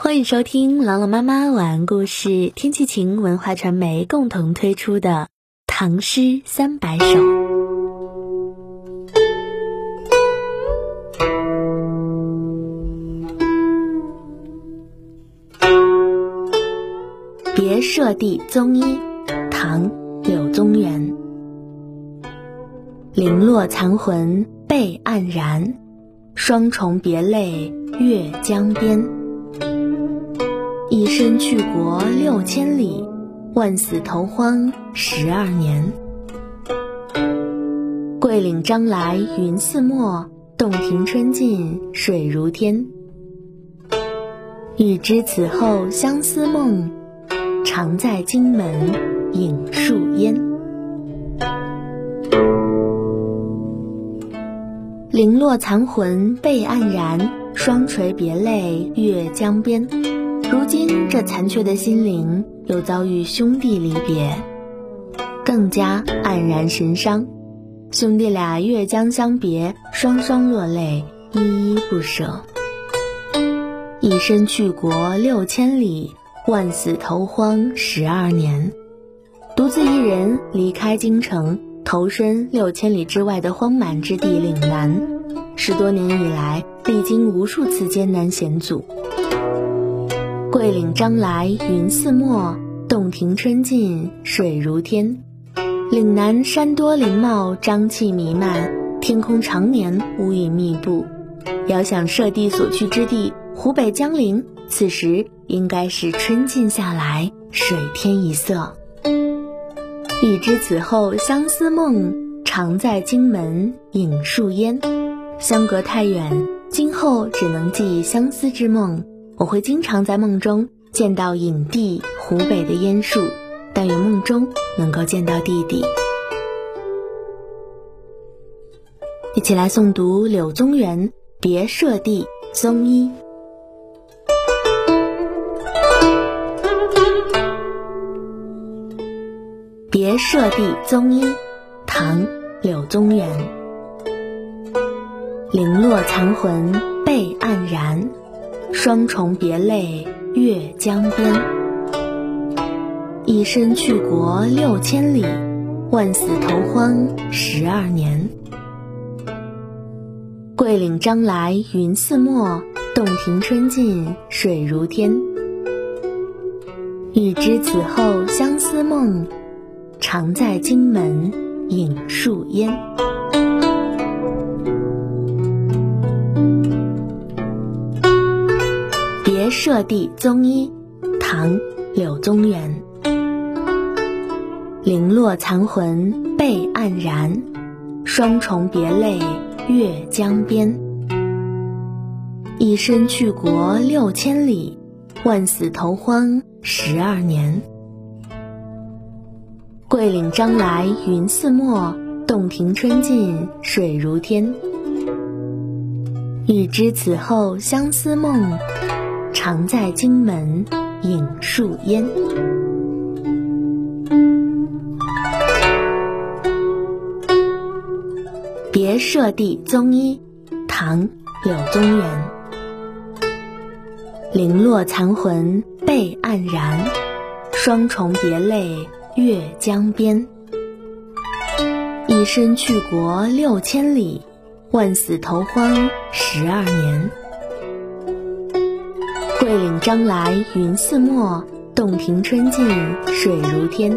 欢迎收听朗朗妈妈晚安故事，天气晴文化传媒共同推出的《唐诗三百首》。别舍弟宗一，唐·柳宗元。零落残魂被黯然，双重别泪越江边。一生去国六千里，万死投荒十二年。桂岭张来云似墨，洞庭春尽水如天。欲知此后相思梦，常在荆门影树烟。零落残魂被黯然，双垂别泪越江边。如今这残缺的心灵又遭遇兄弟离别，更加黯然神伤。兄弟俩越江相别，双双落泪，依依不舍。一身去国六千里，万死投荒十二年。独自一人离开京城，投身六千里之外的荒蛮之地岭南。十多年以来，历经无数次艰难险阻。桂岭张来云似墨，洞庭春尽水如天。岭南山多林茂，瘴气弥漫，天空常年乌云密布。遥想舍弟所去之地湖北江陵，此时应该是春尽下来，水天一色。欲知此后相思梦，常在荆门影树烟。相隔太远，今后只能寄相思之梦。我会经常在梦中见到影帝湖北的烟树，但愿梦中能够见到弟弟。一起来诵读柳宗元《别舍弟宗一》。《别舍弟宗一》，唐·柳宗元。零落残魂被黯然。双重别泪越江边，一生去国六千里，万死投荒十二年。桂岭张来云似墨，洞庭春尽水如天。欲知此后相思梦，常在荆门影树烟。舍弟宗一，唐·柳宗元。零落残魂被黯然，双重别泪越江边。一生去国六千里，万死投荒十二年。桂岭张来云似墨，洞庭春尽水如天。欲知此后相思梦。常在荆门影树烟。别舍弟宗一，唐·柳宗元。零落残魂被黯然，双重别泪越江边。一生去国六千里，万死投荒十二年。桂岭张来云似墨，洞庭春尽水如天。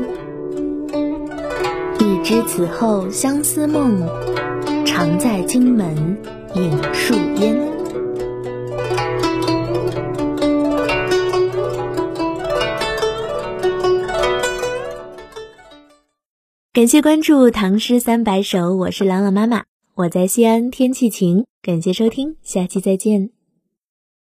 欲知此后相思梦，常在荆门影树烟。感谢关注《唐诗三百首》，我是朗朗妈妈，我在西安，天气晴。感谢收听，下期再见。